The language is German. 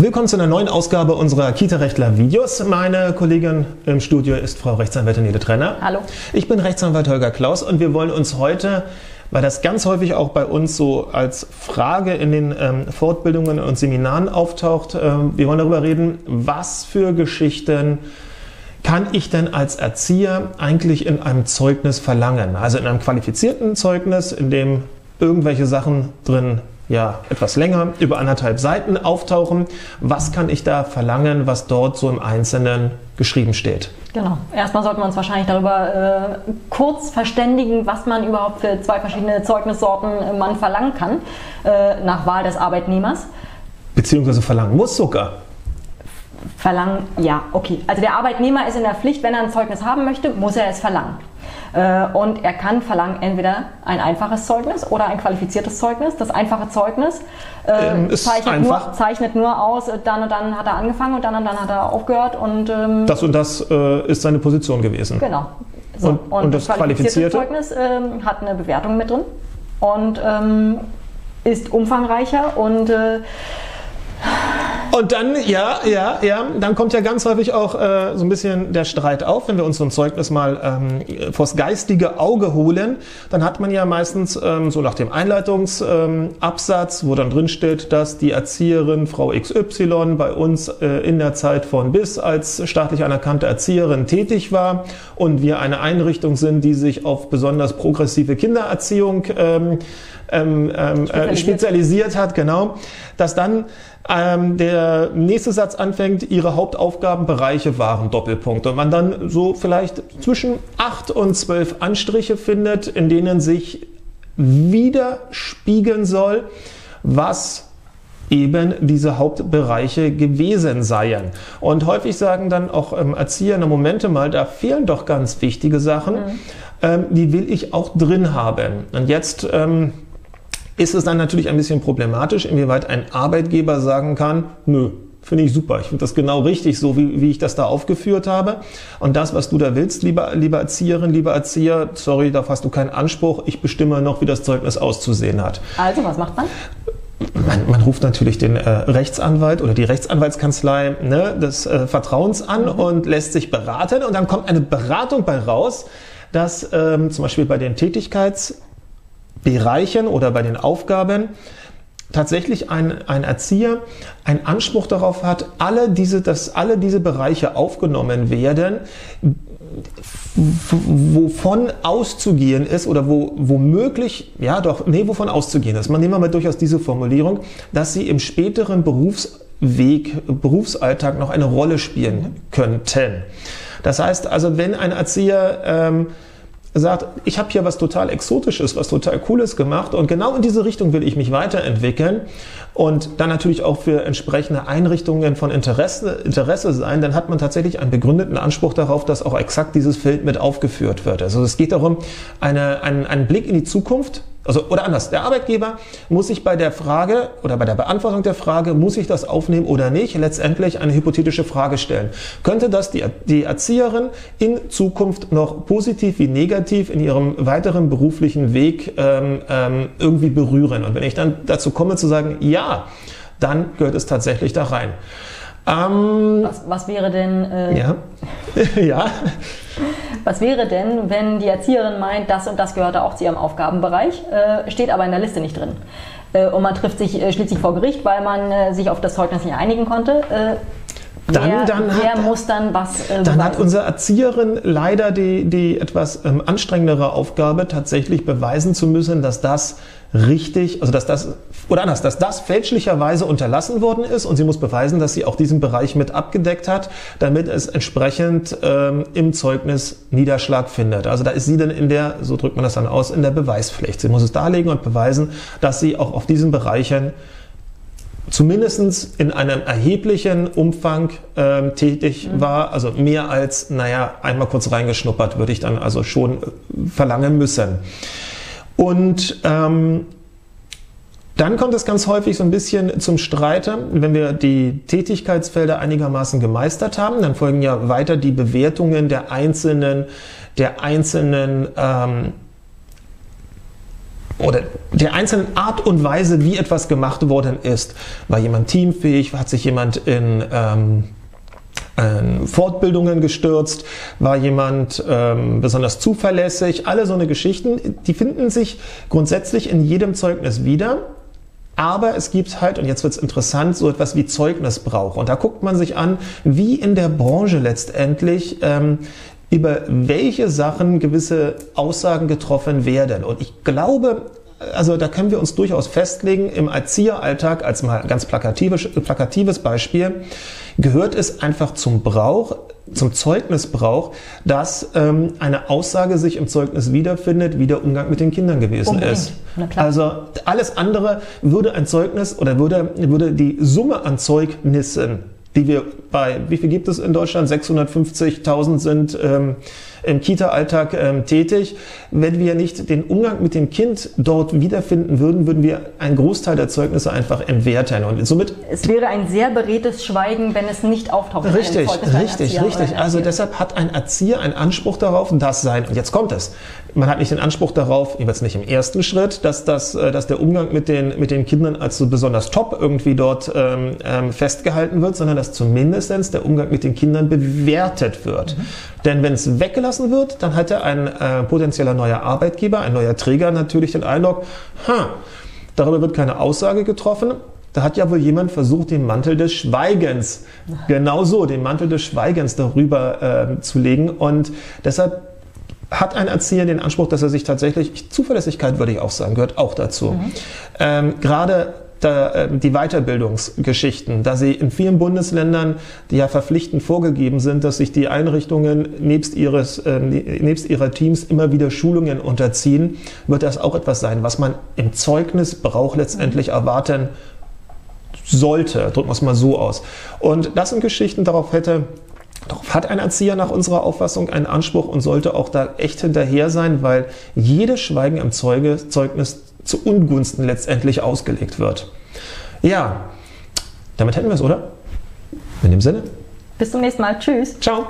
Willkommen zu einer neuen Ausgabe unserer Kita-Rechtler-Videos. Meine Kollegin im Studio ist Frau Rechtsanwältin Nele Trenner. Hallo. Ich bin Rechtsanwalt Holger Klaus und wir wollen uns heute, weil das ganz häufig auch bei uns so als Frage in den ähm, Fortbildungen und Seminaren auftaucht, ähm, wir wollen darüber reden, was für Geschichten kann ich denn als Erzieher eigentlich in einem Zeugnis verlangen? Also in einem qualifizierten Zeugnis, in dem irgendwelche Sachen drin ja, etwas länger, über anderthalb Seiten auftauchen. Was kann ich da verlangen, was dort so im Einzelnen geschrieben steht? Genau. Erstmal sollten wir uns wahrscheinlich darüber äh, kurz verständigen, was man überhaupt für zwei verschiedene Zeugnissorten äh, man verlangen kann, äh, nach Wahl des Arbeitnehmers. Beziehungsweise verlangen muss sogar. Verlangen, ja, okay. Also der Arbeitnehmer ist in der Pflicht, wenn er ein Zeugnis haben möchte, muss er es verlangen. Äh, und er kann verlangen entweder ein einfaches Zeugnis oder ein qualifiziertes Zeugnis. Das einfache Zeugnis äh, ähm, zeichnet, nur, zeichnet, nur, aus, äh, dann und dann hat er angefangen und dann und dann hat er aufgehört. Und, ähm, das und das äh, ist seine Position gewesen. Genau. So, und, und, und, das qualifizierte Zeugnis ähm, hat eine Bewertung mit drin und ähm, ist umfangreicher und äh, und dann, ja, ja, ja, dann kommt ja ganz häufig auch äh, so ein bisschen der Streit auf, wenn wir uns so ein Zeugnis mal ähm, vors geistige Auge holen, dann hat man ja meistens ähm, so nach dem Einleitungsabsatz, ähm, wo dann drin steht, dass die Erzieherin Frau XY bei uns äh, in der Zeit von bis als staatlich anerkannte Erzieherin tätig war und wir eine Einrichtung sind, die sich auf besonders progressive Kindererziehung ähm, ähm, ähm, spezialisiert. Äh, spezialisiert hat, genau, dass dann ähm, der nächste Satz anfängt, ihre Hauptaufgabenbereiche waren Doppelpunkt. Und man dann so vielleicht zwischen acht und zwölf Anstriche findet, in denen sich widerspiegeln soll, was eben diese Hauptbereiche gewesen seien. Und häufig sagen dann auch ähm, Erzieher, na Momente mal, da fehlen doch ganz wichtige Sachen, mhm. ähm, die will ich auch drin haben. Und jetzt ähm, ist es dann natürlich ein bisschen problematisch, inwieweit ein Arbeitgeber sagen kann, nö, finde ich super. Ich finde das genau richtig, so wie, wie ich das da aufgeführt habe. Und das, was du da willst, lieber, lieber Erzieherin, lieber Erzieher, sorry, darauf hast du keinen Anspruch. Ich bestimme noch, wie das Zeugnis auszusehen hat. Also, was macht man? Man, man, ruft natürlich den äh, Rechtsanwalt oder die Rechtsanwaltskanzlei ne, des äh, Vertrauens an mhm. und lässt sich beraten. Und dann kommt eine Beratung bei raus, dass ähm, zum Beispiel bei den Tätigkeits- Bereichen oder bei den Aufgaben tatsächlich ein, ein Erzieher einen Anspruch darauf hat, alle diese, dass alle diese Bereiche aufgenommen werden, wovon auszugehen ist oder wo womöglich, ja doch, nee, wovon auszugehen ist. Man nehmen wir mal durchaus diese Formulierung, dass sie im späteren Berufsweg, Berufsalltag noch eine Rolle spielen könnten. Das heißt also, wenn ein Erzieher ähm, sagt, ich habe hier was total Exotisches, was total Cooles gemacht und genau in diese Richtung will ich mich weiterentwickeln und dann natürlich auch für entsprechende Einrichtungen von Interesse, Interesse sein, dann hat man tatsächlich einen begründeten Anspruch darauf, dass auch exakt dieses Feld mit aufgeführt wird. Also es geht darum, eine, einen, einen Blick in die Zukunft also, oder anders, der Arbeitgeber muss sich bei der Frage oder bei der Beantwortung der Frage, muss ich das aufnehmen oder nicht, letztendlich eine hypothetische Frage stellen. Könnte das die, die Erzieherin in Zukunft noch positiv wie negativ in ihrem weiteren beruflichen Weg ähm, ähm, irgendwie berühren? Und wenn ich dann dazu komme zu sagen, ja, dann gehört es tatsächlich da rein. Ähm, was, was, wäre denn? Äh, ja. ja. Was wäre denn, wenn die Erzieherin meint, das und das gehörte auch zu ihrem Aufgabenbereich, äh, steht aber in der Liste nicht drin? Äh, und man trifft sich äh, schließlich vor Gericht, weil man sich auf das Zeugnis nicht einigen konnte. Dann, wer, dann wer hat, muss dann was äh, Dann hat unsere Erzieherin leider die, die etwas ähm, anstrengendere Aufgabe, tatsächlich beweisen zu müssen, dass das richtig, also dass das, oder anders, dass das fälschlicherweise unterlassen worden ist und sie muss beweisen, dass sie auch diesen Bereich mit abgedeckt hat, damit es entsprechend ähm, im Zeugnis Niederschlag findet. Also da ist sie dann in der, so drückt man das dann aus, in der Beweispflicht. Sie muss es darlegen und beweisen, dass sie auch auf diesen Bereichen zumindest in einem erheblichen Umfang ähm, tätig mhm. war, also mehr als, naja, einmal kurz reingeschnuppert, würde ich dann also schon äh, verlangen müssen. Und ähm, dann kommt es ganz häufig so ein bisschen zum Streite, wenn wir die Tätigkeitsfelder einigermaßen gemeistert haben, dann folgen ja weiter die Bewertungen der einzelnen, der einzelnen ähm, oder der einzelnen Art und Weise, wie etwas gemacht worden ist. War jemand teamfähig? Hat sich jemand in ähm, Fortbildungen gestürzt? War jemand ähm, besonders zuverlässig? Alle so eine Geschichten, die finden sich grundsätzlich in jedem Zeugnis wieder. Aber es gibt halt, und jetzt wird es interessant, so etwas wie Zeugnisbrauch. Und da guckt man sich an, wie in der Branche letztendlich ähm, über welche Sachen gewisse Aussagen getroffen werden. Und ich glaube, also da können wir uns durchaus festlegen, im Erzieheralltag, als mal ganz plakatives, plakatives Beispiel, gehört es einfach zum Brauch, zum Zeugnisbrauch, dass ähm, eine Aussage sich im Zeugnis wiederfindet, wie der Umgang mit den Kindern gewesen Unbedingt. ist. Also alles andere würde ein Zeugnis oder würde, würde die Summe an Zeugnissen, die wir bei, wie viel gibt es in Deutschland? 650.000 sind ähm, im Kita-Alltag ähm, tätig. Wenn wir nicht den Umgang mit dem Kind dort wiederfinden würden, würden wir einen Großteil der Zeugnisse einfach entwerten. Und somit es wäre ein sehr beredtes Schweigen, wenn es nicht auftaucht. Richtig, richtig, richtig. Also deshalb hat ein Erzieher einen Anspruch darauf, das sein. Und jetzt kommt es. Man hat nicht den Anspruch darauf, jeweils nicht im ersten Schritt, dass, das, äh, dass der Umgang mit den, mit den Kindern als so besonders top irgendwie dort ähm, ähm festgehalten wird, sondern dass zumindest der Umgang mit den Kindern bewertet wird. Mhm. Denn wenn es weggelassen wird, dann hat er ein äh, potenzieller neuer Arbeitgeber, ein neuer Träger natürlich den Eindruck, ha, darüber wird keine Aussage getroffen. Da hat ja wohl jemand versucht, den Mantel des Schweigens, genau so, den Mantel des Schweigens darüber äh, zu legen. Und deshalb hat ein Erzieher den Anspruch, dass er sich tatsächlich, Zuverlässigkeit würde ich auch sagen, gehört auch dazu. Mhm. Ähm, gerade da, ähm, die Weiterbildungsgeschichten, da sie in vielen Bundesländern, die ja verpflichtend vorgegeben sind, dass sich die Einrichtungen nebst, ihres, äh, nebst ihrer Teams immer wieder Schulungen unterziehen, wird das auch etwas sein, was man im Zeugnisbrauch letztendlich erwarten sollte. Drücken wir es mal so aus. Und das sind Geschichten, darauf hätte Darauf hat ein Erzieher nach unserer Auffassung einen Anspruch und sollte auch da echt hinterher sein, weil jedes Schweigen im Zeuge, Zeugnis zu Ungunsten letztendlich ausgelegt wird. Ja, damit hätten wir es, oder? In dem Sinne. Bis zum nächsten Mal. Tschüss. Ciao.